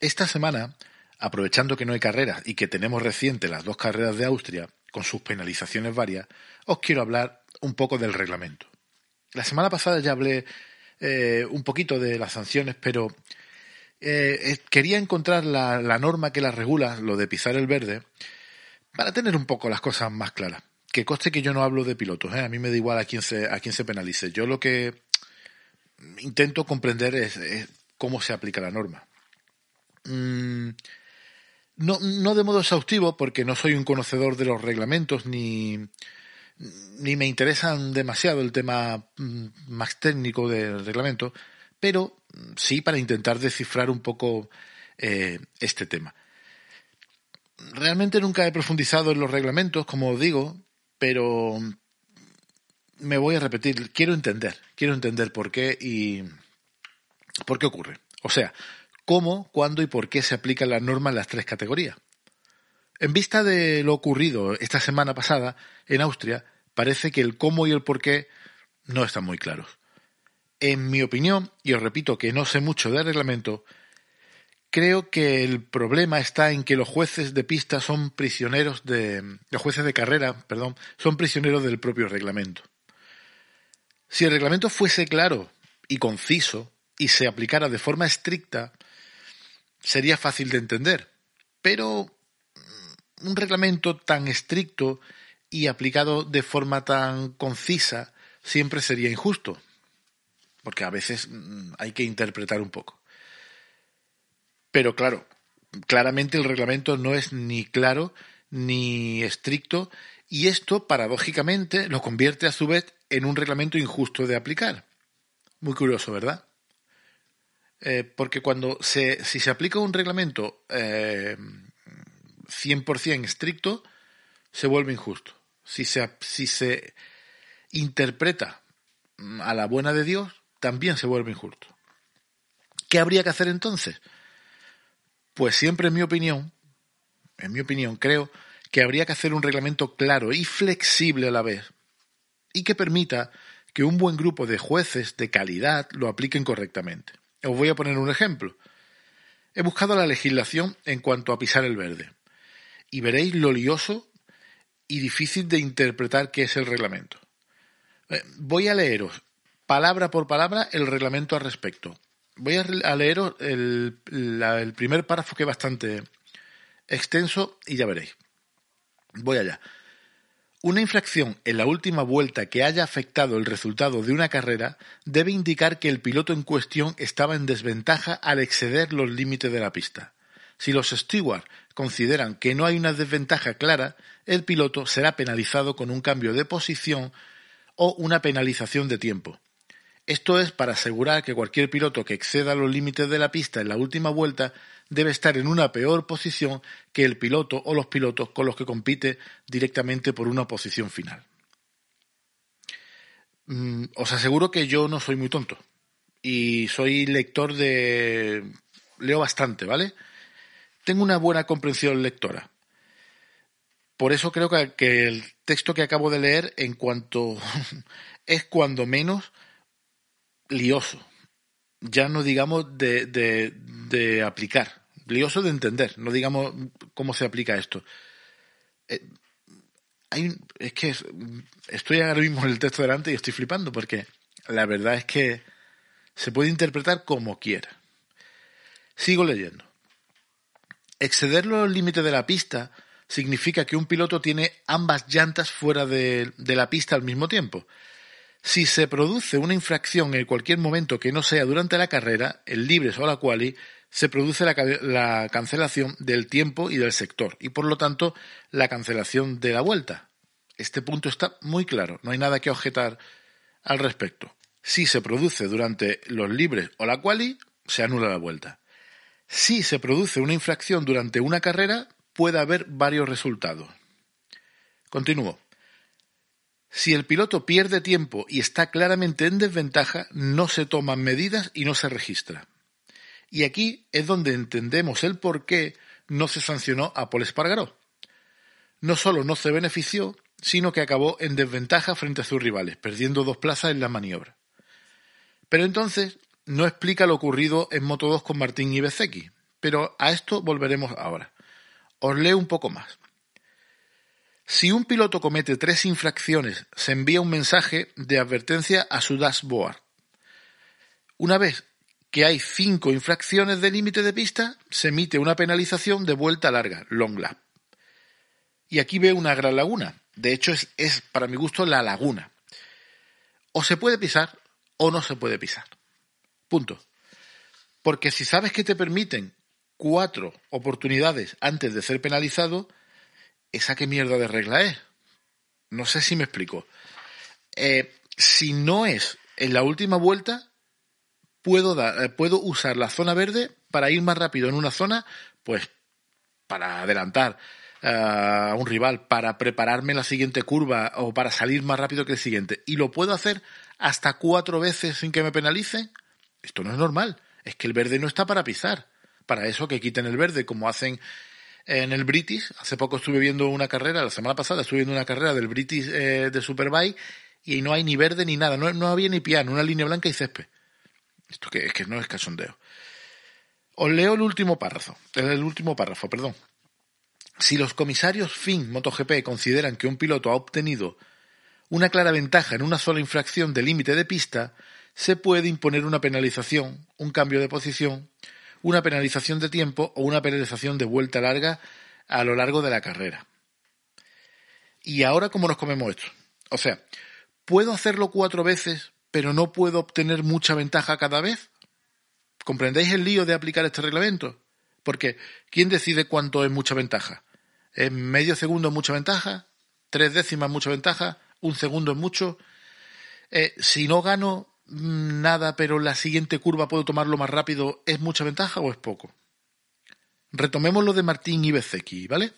Esta semana, aprovechando que no hay carreras y que tenemos reciente las dos carreras de Austria, con sus penalizaciones varias, os quiero hablar un poco del reglamento. La semana pasada ya hablé eh, un poquito de las sanciones, pero eh, quería encontrar la, norma que las regula, lo de pisar el verde, para tener un poco las cosas más claras. Que coste que yo no hablo de pilotos, ¿eh? a mí me da igual a quién se, a quién se penalice. Yo lo que intento comprender es, cómo se aplica la norma. Mm, no, no de modo exhaustivo, porque no soy un conocedor de los reglamentos ni, ni me interesan demasiado el tema mm, más técnico del reglamento, pero sí para intentar descifrar un poco eh, este tema. Realmente nunca he profundizado en los reglamentos, como digo, pero me voy a repetir, quiero entender, quiero entender por qué y por qué ocurre. O sea, cómo, cuándo y por qué se aplican las normas en las tres categorías. En vista de lo ocurrido esta semana pasada en Austria, parece que el cómo y el por qué no están muy claros. En mi opinión, y os repito que no sé mucho del reglamento, creo que el problema está en que los jueces de pista son prisioneros de. los jueces de carrera, perdón, son prisioneros del propio reglamento. Si el reglamento fuese claro y conciso y se aplicara de forma estricta, sería fácil de entender. Pero mm, un reglamento tan estricto y aplicado de forma tan concisa siempre sería injusto, porque a veces mm, hay que interpretar un poco. Pero claro, claramente el reglamento no es ni claro ni estricto y esto, paradójicamente, lo convierte a su vez en un reglamento injusto de aplicar. Muy curioso, ¿verdad? Eh, porque cuando se, si se aplica un reglamento eh, 100% estricto, se vuelve injusto. Si se, si se interpreta a la buena de Dios, también se vuelve injusto. ¿Qué habría que hacer entonces? Pues siempre en mi opinión, en mi opinión, creo que habría que hacer un reglamento claro y flexible a la vez y que permita que un buen grupo de jueces de calidad lo apliquen correctamente. Os voy a poner un ejemplo. He buscado la legislación en cuanto a pisar el verde y veréis lo lioso y difícil de interpretar que es el reglamento. Eh, voy a leeros palabra por palabra el reglamento al respecto. Voy a leeros el, el primer párrafo que es bastante extenso y ya veréis. Voy allá. Una infracción en la última vuelta que haya afectado el resultado de una carrera debe indicar que el piloto en cuestión estaba en desventaja al exceder los límites de la pista. Si los stewards consideran que no hay una desventaja clara, el piloto será penalizado con un cambio de posición o una penalización de tiempo. Esto es para asegurar que cualquier piloto que exceda los límites de la pista en la última vuelta debe estar en una peor posición que el piloto o los pilotos con los que compite directamente por una posición final. Mm, os aseguro que yo no soy muy tonto y soy lector de... leo bastante, ¿vale? Tengo una buena comprensión lectora. Por eso creo que el texto que acabo de leer en cuanto es cuando menos lioso. Ya no digamos de, de, aplicar. Lioso de entender. No digamos cómo se aplica esto. Eh, hay, es que estoy ahora mismo en el texto delante y estoy flipando porque la verdad es que se puede interpretar como quiera. Sigo leyendo. Exceder los límites de la pista significa que un piloto tiene ambas llantas fuera de, de la pista al mismo tiempo. Si se produce una infracción en cualquier momento que no sea durante la carrera, el libres o la quali, se produce la, cancelación del tiempo y del sector, y por lo tanto la cancelación de la vuelta. Este punto está muy claro, no hay nada que objetar al respecto. Si se produce durante los libres o la quali, se anula la vuelta. Si se produce una infracción durante una carrera, puede haber varios resultados. Continúo. Si el piloto pierde tiempo y está claramente en desventaja, no se toman medidas y no se registra. Y aquí es donde entendemos el por qué no se sancionó a Paul Espargaró. No solo no se benefició, sino que acabó en desventaja frente a sus rivales, perdiendo dos plazas en la maniobra. Pero entonces no explica lo ocurrido en Moto 2 con Martín y Bezeki. pero a esto volveremos ahora. Os leo un poco más. Si un piloto comete tres infracciones, se envía un mensaje de advertencia a su dashboard. Una vez que hay cinco infracciones de límite de pista, se emite una penalización de vuelta larga, long lap. Y aquí veo una gran laguna. De hecho, es, es para mi gusto la laguna. O se puede pisar o no se puede pisar. Punto. Porque si sabes que te permiten cuatro oportunidades antes de ser penalizado, ¿esa qué mierda de regla es? No sé si me explico. Eh, si no es en la última vuelta, puedo, dar, eh, puedo usar la zona verde para ir más rápido en una zona, pues para adelantar a un rival, para prepararme la siguiente curva o para salir más rápido que el siguiente. Y lo puedo hacer hasta cuatro veces sin que me penalicen. Esto no es normal. Es que el verde no está para pisar para eso que quiten el verde, como hacen en el British. Hace poco estuve viendo una carrera, la semana pasada estuve viendo una carrera del British eh, de Superbike y no hay ni verde ni nada, no, no había ni piano, una línea blanca y césped. Esto que, es que no es cachondeo. Os leo el último párrafo, el último párrafo, perdón. Si los comisarios FIN MotoGP consideran que un piloto ha obtenido una clara ventaja en una sola infracción de límite de pista, se puede imponer una penalización, un cambio de posición una penalización de tiempo o una penalización de vuelta larga a lo largo de la carrera. ¿Y ahora cómo nos comemos esto? O sea, ¿puedo hacerlo cuatro veces, pero no puedo obtener mucha ventaja cada vez? ¿Comprendéis el lío de aplicar este reglamento? Porque, ¿quién decide cuánto es mucha ventaja? ¿Es medio segundo mucha ventaja? ¿Tres décimas mucha ventaja? ¿Un segundo es mucho? Eh, si no gano, nada, pero la siguiente curva puedo tomarlo más rápido, ¿es mucha ventaja o es poco? Retomemos lo de Martín y Bezeki, ¿vale?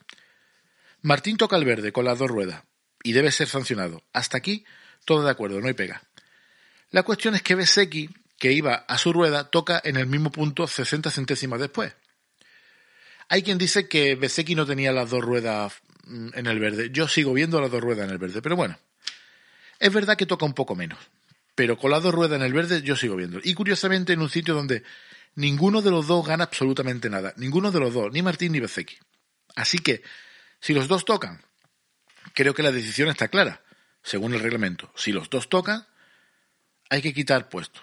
Martín toca el verde con las dos ruedas y debe ser sancionado. Hasta aquí, todo de acuerdo, no hay pega. La cuestión es que Bezeki, que iba a su rueda, toca en el mismo punto 60 centésimas después. Hay quien dice que Bezeki no tenía las dos ruedas mm, en el verde. Yo sigo viendo las dos ruedas en el verde, pero bueno. Es verdad que toca un poco menos pero colado rueda en el verde yo sigo viendo. Y curiosamente en un sitio donde ninguno de los dos gana absolutamente nada. Ninguno de los dos, ni Martín ni Bezeki. Así que, si los dos tocan, creo que la decisión está clara, según el reglamento. Si los dos tocan, hay que quitar puestos.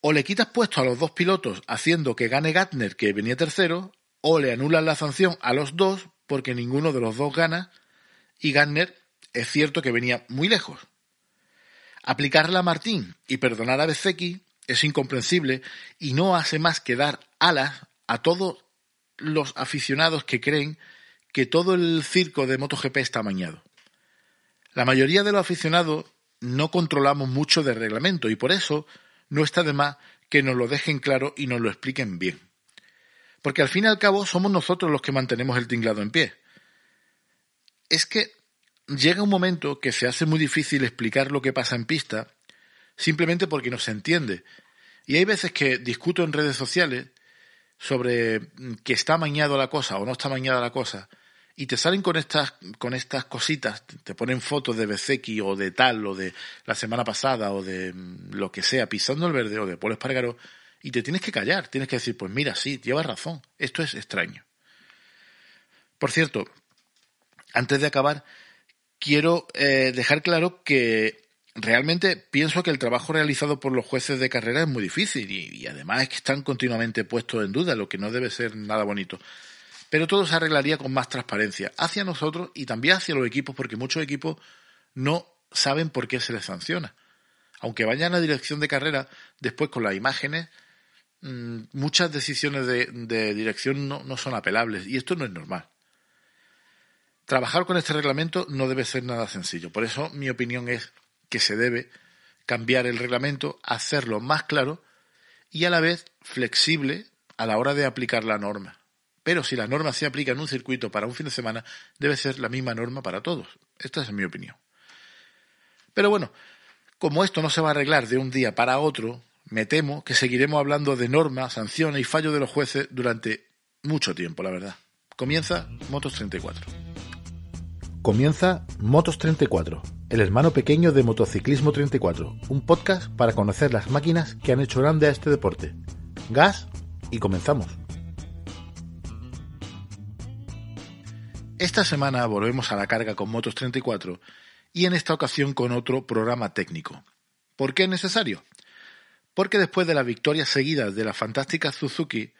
O le quitas puestos a los dos pilotos haciendo que gane Gatner, que venía tercero, o le anulan la sanción a los dos porque ninguno de los dos gana y Gatner es cierto que venía muy lejos. Aplicarla a Martín y perdonar a Bezeki es incomprensible y no hace más que dar alas a todos los aficionados que creen que todo el circo de MotoGP está amañado. La mayoría de los aficionados no controlamos mucho de reglamento y por eso no está de más que nos lo dejen claro y nos lo expliquen bien. Porque al fin y al cabo somos nosotros los que mantenemos el tinglado en pie. Es que llega un momento que se hace muy difícil explicar lo que pasa en pista simplemente porque no se entiende. Y hay veces que discuto en redes sociales sobre que está amañado la cosa o no está amañada la cosa y te salen con estas con estas cositas, te ponen fotos de Bezeki o de tal o de la semana pasada o de mm, lo que sea pisando el verde o de Paul Espargaro y te tienes que callar, tienes que decir, pues mira, sí, llevas razón, esto es extraño. Por cierto, antes de acabar, quiero eh, dejar claro que realmente pienso que el trabajo realizado por los jueces de carrera es muy difícil y, además es que están continuamente puestos en duda, lo que no debe ser nada bonito. Pero todo se arreglaría con más transparencia hacia nosotros y también hacia los equipos, porque muchos equipos no saben por qué se les sanciona. Aunque vayan a dirección de carrera, después con las imágenes, mm, muchas decisiones de, dirección no son apelables y esto no es normal. Trabajar con este reglamento no debe ser nada sencillo. Por eso mi opinión es que se debe cambiar el reglamento, hacerlo más claro y a la vez flexible a la hora de aplicar la norma. Pero si la norma se aplica en un circuito para un fin de semana, debe ser la misma norma para todos. Esta es mi opinión. Pero bueno, como esto no se va a arreglar de un día para otro, me temo que seguiremos hablando de normas, sanciones y fallos de los jueces durante mucho tiempo, la verdad. Comienza Motos 34. Comienza Motos 34, el hermano pequeño de Motociclismo 34, un podcast para conocer las máquinas que han hecho grande a este deporte. Gas y comenzamos. Esta semana volvemos a la carga con Motos 34 y en esta ocasión con otro programa técnico. ¿Por qué es necesario? Porque después de las victorias seguidas de la fantástica Suzuki,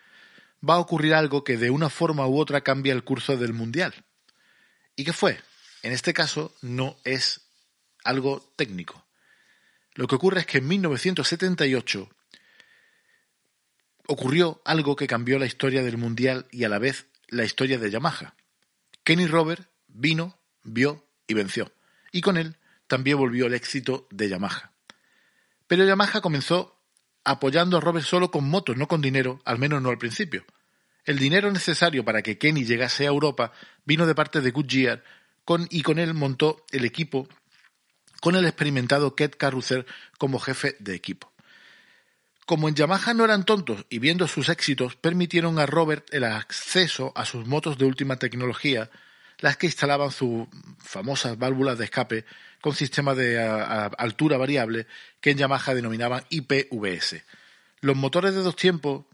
va a ocurrir algo que de una forma u otra cambia el curso del Mundial. ¿Y qué fue? En este caso no es algo técnico. Lo que ocurre es que en 1978 ocurrió algo que cambió la historia del Mundial y a la vez la historia de Yamaha. Kenny Robert vino, vio y venció. Y con él también volvió el éxito de Yamaha. Pero Yamaha comenzó apoyando a Robert solo con motos, no con dinero, al menos no al principio. El dinero necesario para que Kenny llegase a Europa vino de parte de Goodyear con, y con él montó el equipo con el experimentado Ked Carruthers como jefe de equipo. Como en Yamaha no eran tontos y viendo sus éxitos, permitieron a Robert el acceso a sus motos de última tecnología, las que instalaban sus famosas válvulas de escape con sistema de altura variable que en Yamaha denominaban IPVS. Los motores de dos tiempos,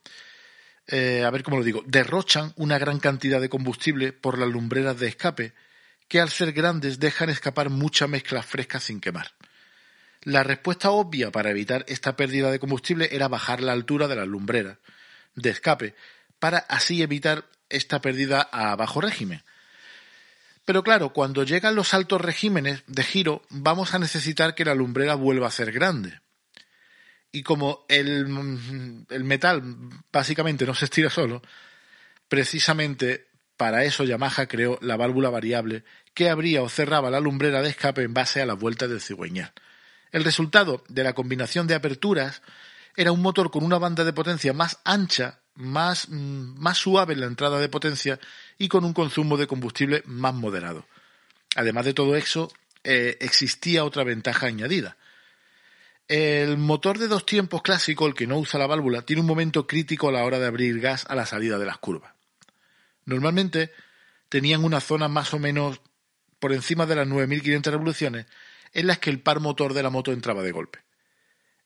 eh, a ver cómo lo digo, derrochan una gran cantidad de combustible por las lumbreras de escape que al ser grandes dejan escapar mucha mezcla fresca sin quemar. La respuesta obvia para evitar esta pérdida de combustible era bajar la altura de las lumbreras de escape, para así evitar esta pérdida a bajo régimen. Pero claro, cuando llegan los altos regímenes de giro, vamos a necesitar que la lumbrera vuelva a ser grande. Y como el, el metal básicamente no se estira solo, precisamente para eso Yamaha creó la válvula variable que abría o cerraba la lumbrera de escape en base a las vueltas del cigüeñal. El resultado de la combinación de aperturas era un motor con una banda de potencia más ancha, más, mm, suave en la entrada de potencia y con un consumo de combustible más moderado. Además de todo eso, eh, existía otra ventaja añadida. El motor de dos tiempos clásico, el que no usa la válvula, tiene un momento crítico a la hora de abrir gas a la salida de las curvas. Normalmente tenían una zona más o menos por encima de las 9.500 revoluciones en las que el par motor de la moto entraba de golpe.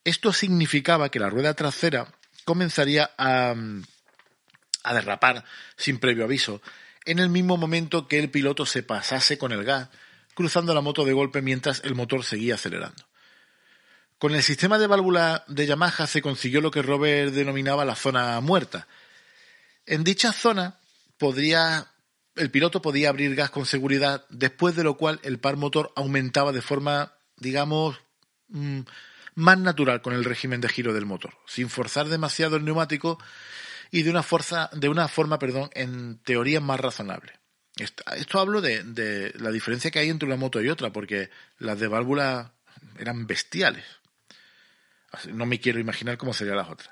Esto significaba que la rueda trasera comenzaría a, a derrapar sin previo aviso en el mismo momento que el piloto se pasase con el gas, cruzando la moto de golpe mientras el motor seguía acelerando. Con el sistema de válvula de Yamaha se consiguió lo que Robert denominaba la zona muerta. En dicha zona podría el piloto podía abrir gas con seguridad, después de lo cual el par motor aumentaba de forma, digamos, mm, más natural con el régimen de giro del motor, sin forzar demasiado el neumático y de una, fuerza, de una forma, perdón, en teoría más razonable. Esto, hablo de, de, la diferencia que hay entre una moto y otra, porque las de válvula eran bestiales. No me quiero imaginar cómo serían las otras.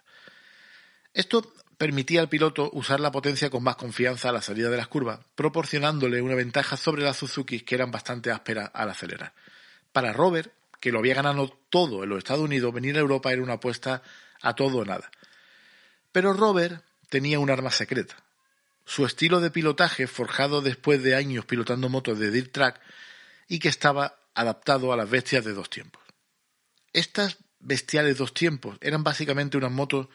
Esto permitía al piloto usar la potencia con más confianza a la salida de las curvas, proporcionándole una ventaja sobre las Suzuki que eran bastante ásperas al acelerar. Para Robert, que lo había ganado todo en los Estados Unidos, venir a Europa era una apuesta a todo o nada. Pero Robert tenía un arma secreta. Su estilo de pilotaje, forjado después de años pilotando motos de dirt track y que estaba adaptado a las bestias de dos tiempos. Estas bestiales dos tiempos eran básicamente unas motos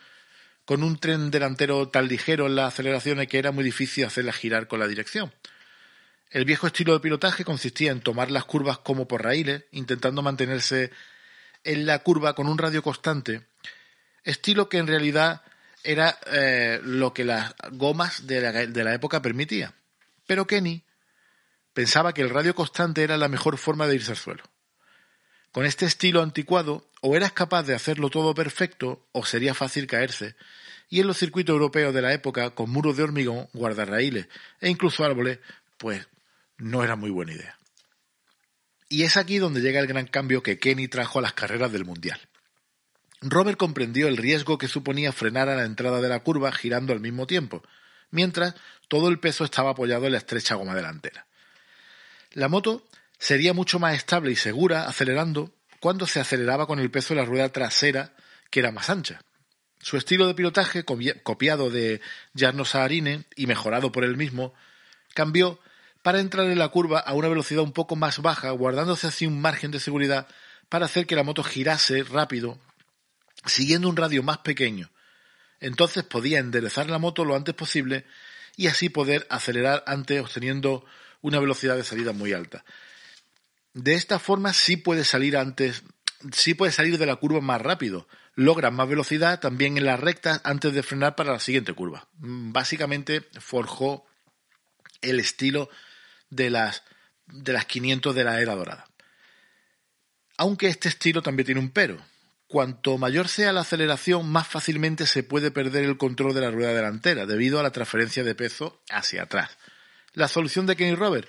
con un tren delantero tan ligero en las aceleraciones que era muy difícil hacerla girar con la dirección. El viejo estilo de pilotaje consistía en tomar las curvas como por raíles, intentando mantenerse en la curva con un radio constante, estilo que en realidad era eh, lo que las gomas de la, de la época permitía. Pero Kenny pensaba que el radio constante era la mejor forma de irse al suelo. Con este estilo anticuado, o eras capaz de hacerlo todo perfecto, o sería fácil caerse, y en los circuitos europeos de la época, con muros de hormigón, guardarraíles e incluso árboles, pues no era muy buena idea. Y es aquí donde llega el gran cambio que Kenny trajo a las carreras del Mundial. Robert comprendió el riesgo que suponía frenar a la entrada de la curva girando al mismo tiempo, mientras todo el peso estaba apoyado en la estrecha goma delantera. La moto sería mucho más estable y segura acelerando cuando se aceleraba con el peso de la rueda trasera, que era más ancha. Su estilo de pilotaje, copiado de Jarno Saarinen y mejorado por él mismo, cambió para entrar en la curva a una velocidad un poco más baja, guardándose así un margen de seguridad para hacer que la moto girase rápido, siguiendo un radio más pequeño. Entonces podía enderezar la moto lo antes posible y así poder acelerar antes obteniendo una velocidad de salida muy alta. De esta forma sí puede salir antes, sí puede salir de la curva más rápido. Logra más velocidad también en las rectas antes de frenar para la siguiente curva. Mm, básicamente forjó el estilo de las, de las 500 de la era dorada. Aunque este estilo también tiene un pero. Cuanto mayor sea la aceleración, más fácilmente se puede perder el control de la rueda delantera debido a la transferencia de peso hacia atrás. La solución de Kenny Robert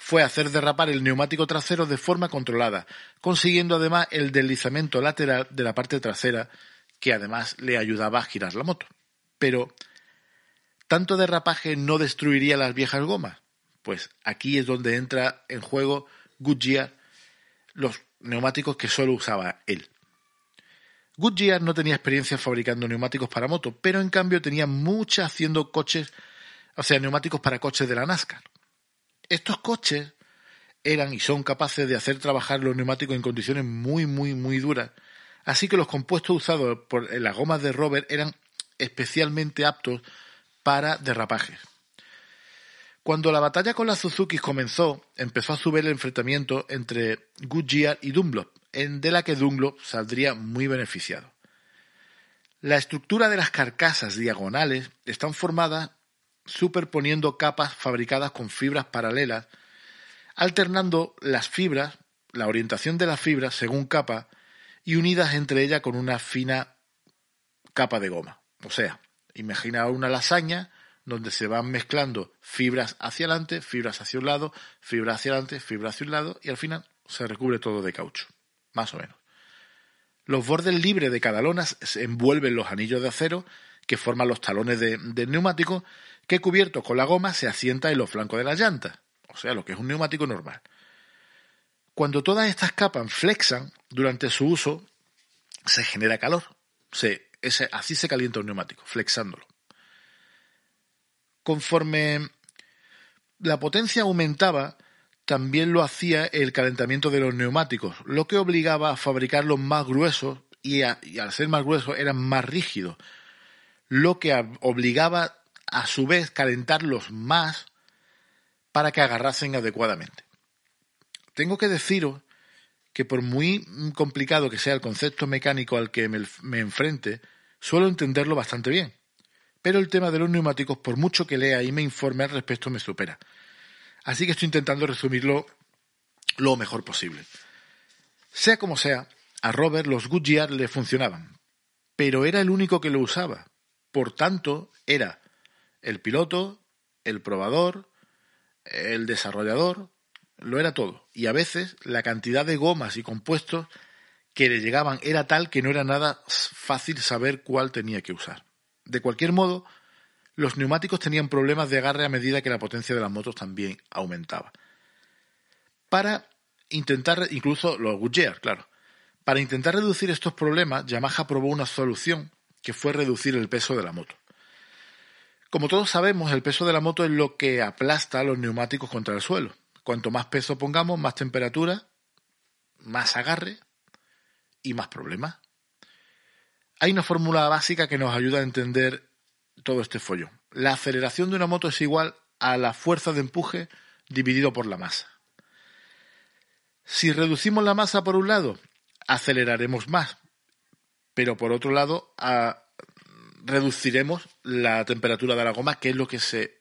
fue hacer derrapar el neumático trasero de forma controlada, consiguiendo además el deslizamiento lateral de la parte trasera, que además le ayudaba a girar la moto. Pero, ¿tanto derrapaje no destruiría las viejas gomas? Pues aquí es donde entra en juego Goodyear, los neumáticos que solo usaba él. Goodyear no tenía experiencia fabricando neumáticos para moto, pero en cambio tenía mucha haciendo coches o sea, neumáticos para coches de la NASCAR. Estos coches eran y son capaces de hacer trabajar los neumáticos en condiciones muy, muy, muy duras, así que los compuestos usados por las gomas de Robert eran especialmente aptos para derrapajes. Cuando la batalla con las Suzuki comenzó, empezó a subir el enfrentamiento entre Goodyear y Dunlop, en de la que Dunlop saldría muy beneficiado. La estructura de las carcasas diagonales están formadas superponiendo capas fabricadas con fibras paralelas, alternando las fibras, la orientación de las fibras según capa, y unidas entre ellas con una fina capa de goma. O sea, imagina una lasaña donde se van mezclando fibras hacia adelante, fibras hacia un lado, fibras hacia adelante, fibras hacia un lado, y al final se recubre todo de caucho, más o menos. Los bordes libres de cada lona se envuelven los anillos de acero que forman los talones del neumático que cubierto con la goma se asienta en los flancos de las llantas, o sea, lo que es un neumático normal. Cuando todas estas capas flexan durante su uso, se genera calor. así se calienta un neumático, flexándolo. Conforme la potencia aumentaba, también lo hacía el calentamiento de los neumáticos, lo que obligaba a fabricarlos más gruesos y, y al ser más gruesos eran más rígidos, lo que obligaba a su vez calentarlos más para que agarrasen adecuadamente. Tengo que deciros que por muy complicado que sea el concepto mecánico al que me, enfrente, suelo entenderlo bastante bien. Pero el tema de los neumáticos, por mucho que lea y me informe al respecto, me supera. Así que estoy intentando resumirlo lo mejor posible. Sea como sea, a Robert los Goodyear le funcionaban, pero era el único que lo usaba. Por tanto, era el piloto, el probador, el desarrollador, lo era todo. Y a veces la cantidad de gomas y compuestos que le llegaban era tal que no era nada fácil saber cuál tenía que usar. De cualquier modo, los neumáticos tenían problemas de agarre a medida que la potencia de las motos también aumentaba. Para intentar, incluso los Goodyear, claro, para intentar reducir estos problemas, Yamaha probó una solución que fue reducir el peso de la moto. Como todos sabemos, el peso de la moto es lo que aplasta los neumáticos contra el suelo. Cuanto más peso pongamos, más temperatura, más agarre y más problemas. Hay una fórmula básica que nos ayuda a entender todo este follón. La aceleración de una moto es igual a la fuerza de empuje dividido por la masa. Si reducimos la masa por un lado, aceleraremos más, pero por otro lado, a, reduciremos la temperatura de la goma, que es lo que se,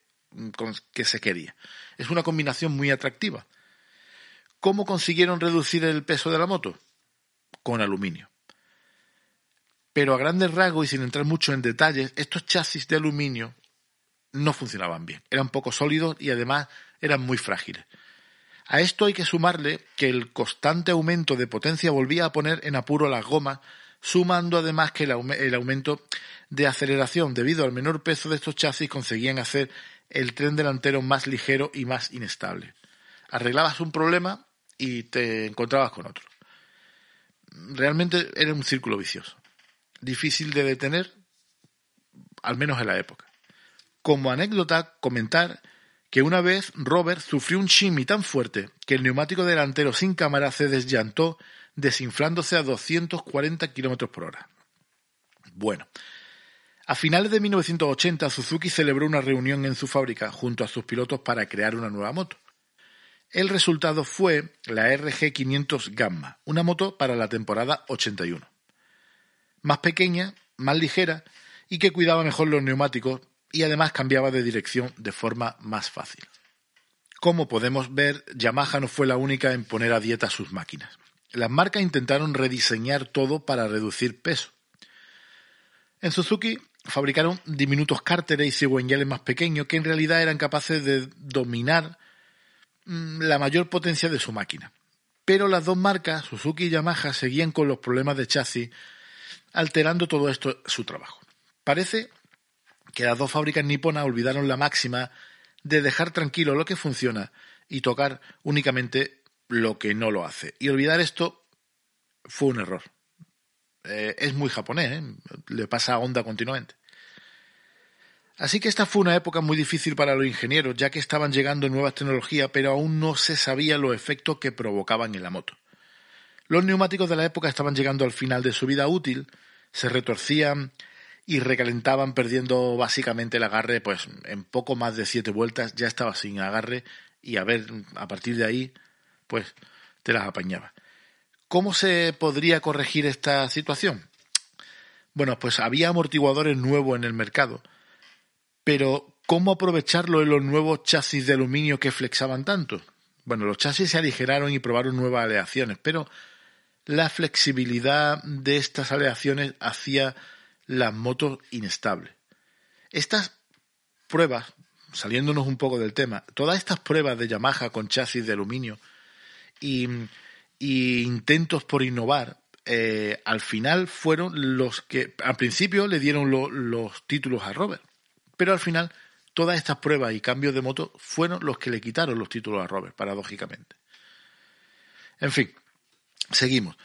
que se quería. Es una combinación muy atractiva. ¿Cómo consiguieron reducir el peso de la moto? Con aluminio. Pero a grandes rasgos y sin entrar mucho en detalles, estos chasis de aluminio no funcionaban bien. Eran poco sólidos y además eran muy frágiles. A esto hay que sumarle que el constante aumento de potencia volvía a poner en apuro las gomas sumando además que el, aumento de aceleración debido al menor peso de estos chasis conseguían hacer el tren delantero más ligero y más inestable. Arreglabas un problema y te encontrabas con otro. Realmente era un círculo vicioso. Difícil de detener, al menos en la época. Como anécdota, comentar que una vez Robert sufrió un shimmy tan fuerte que el neumático delantero sin cámara se desllantó desinflándose a 240 km por hora. Bueno, a finales de 1980 Suzuki celebró una reunión en su fábrica junto a sus pilotos para crear una nueva moto. El resultado fue la RG500 Gamma, una moto para la temporada 81. Más pequeña, más ligera y que cuidaba mejor los neumáticos y además cambiaba de dirección de forma más fácil. Como podemos ver, Yamaha no fue la única en poner a dieta sus máquinas. Las marcas intentaron rediseñar todo para reducir peso. En Suzuki fabricaron diminutos cárteres y cigüeñales más pequeños que en realidad eran capaces de dominar mm, la mayor potencia de su máquina. Pero las dos marcas, Suzuki y Yamaha, seguían con los problemas de chasis, alterando todo esto su trabajo. Parece que las dos fábricas niponas olvidaron la máxima de dejar tranquilo lo que funciona y tocar únicamente lo que no lo hace. Y olvidar esto fue un error. Eh, es muy japonés, ¿eh? le pasa a Honda continuamente. Así que esta fue una época muy difícil para los ingenieros, ya que estaban llegando nuevas tecnologías, pero aún no se sabía los efectos que provocaban en la moto. Los neumáticos de la época estaban llegando al final de su vida útil, se retorcían y recalentaban perdiendo básicamente el agarre, pues en poco más de siete vueltas ya estaba sin agarre y a ver, a partir de ahí, pues te las apañaba. ¿Cómo se podría corregir esta situación? Bueno, pues había amortiguadores nuevos en el mercado, pero ¿cómo aprovecharlo en los nuevos chasis de aluminio que flexaban tanto? Bueno, los chasis se aligeraron y probaron nuevas aleaciones, pero la flexibilidad de estas aleaciones hacía las motos inestables. Estas pruebas, saliéndonos un poco del tema, todas estas pruebas de Yamaha con chasis de aluminio y, intentos por innovar, eh, al final fueron los que al principio le dieron los títulos a Robert, pero al final todas estas pruebas y cambios de moto fueron los que le quitaron los títulos a Robert, paradójicamente. En fin, seguimos.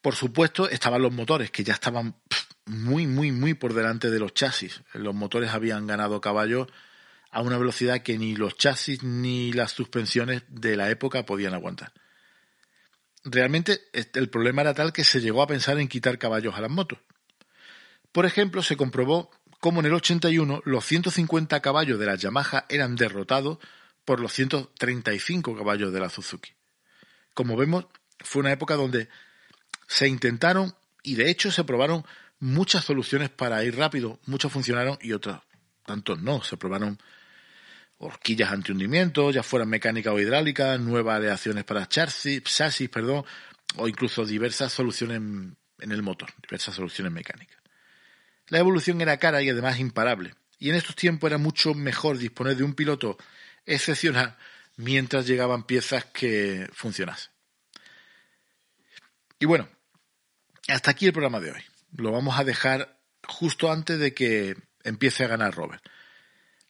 Por supuesto, estaban los motores, que ya estaban muy, muy, muy por delante de los chasis. Los motores habían ganado caballo a una velocidad que ni los chasis ni las suspensiones de la época podían aguantar. Realmente el problema era tal que se llegó a pensar en quitar caballos a las motos. Por ejemplo, se comprobó cómo en el 81 los 150 caballos de la Yamaha eran derrotados por los 135 caballos de la Suzuki. Como vemos, fue una época donde se intentaron y de hecho se probaron muchas soluciones para ir rápido, muchas funcionaron y otras tantos no. Se probaron horquillas antihundimiento, ya fueran mecánicas o hidráulicas, nuevas aleaciones para chasis, chasis perdón, o incluso diversas soluciones en el motor, diversas soluciones mecánicas. La evolución era cara y además imparable, y en estos tiempos era mucho mejor disponer de un piloto excepcional mientras llegaban piezas que funcionasen. Y bueno, hasta aquí el programa de hoy lo vamos a dejar justo antes de que empiece a ganar Robert.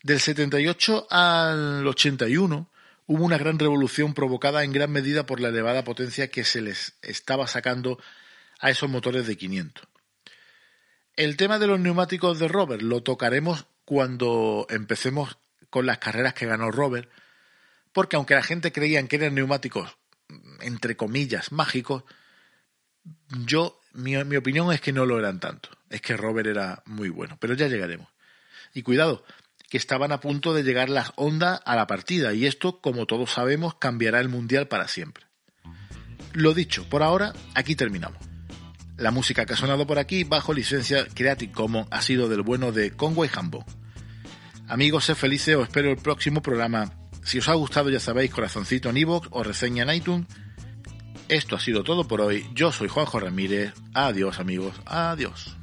Del 78 al 81 hubo una gran revolución provocada en gran medida por la elevada potencia que se les estaba sacando a esos motores de 500. El tema de los neumáticos de Robert lo tocaremos cuando empecemos con las carreras que ganó Robert, porque aunque la gente creía que eran neumáticos, entre comillas, mágicos, yo mi, opinión es que no lo eran tanto. Es que Robert era muy bueno, pero ya llegaremos. Y cuidado, que estaban a punto de llegar las ondas a la partida y esto, como todos sabemos, cambiará el Mundial para siempre. Lo dicho, por ahora, aquí terminamos. La música que ha sonado por aquí, bajo licencia Creative Commons, ha sido del bueno de Conway Hambo. Amigos, sed felices, os espero el próximo programa. Si os ha gustado, ya sabéis, corazoncito en iVoox o reseña en iTunes esto ha sido todo por hoy. Yo soy Juanjo Ramírez. Adiós amigos. Adiós.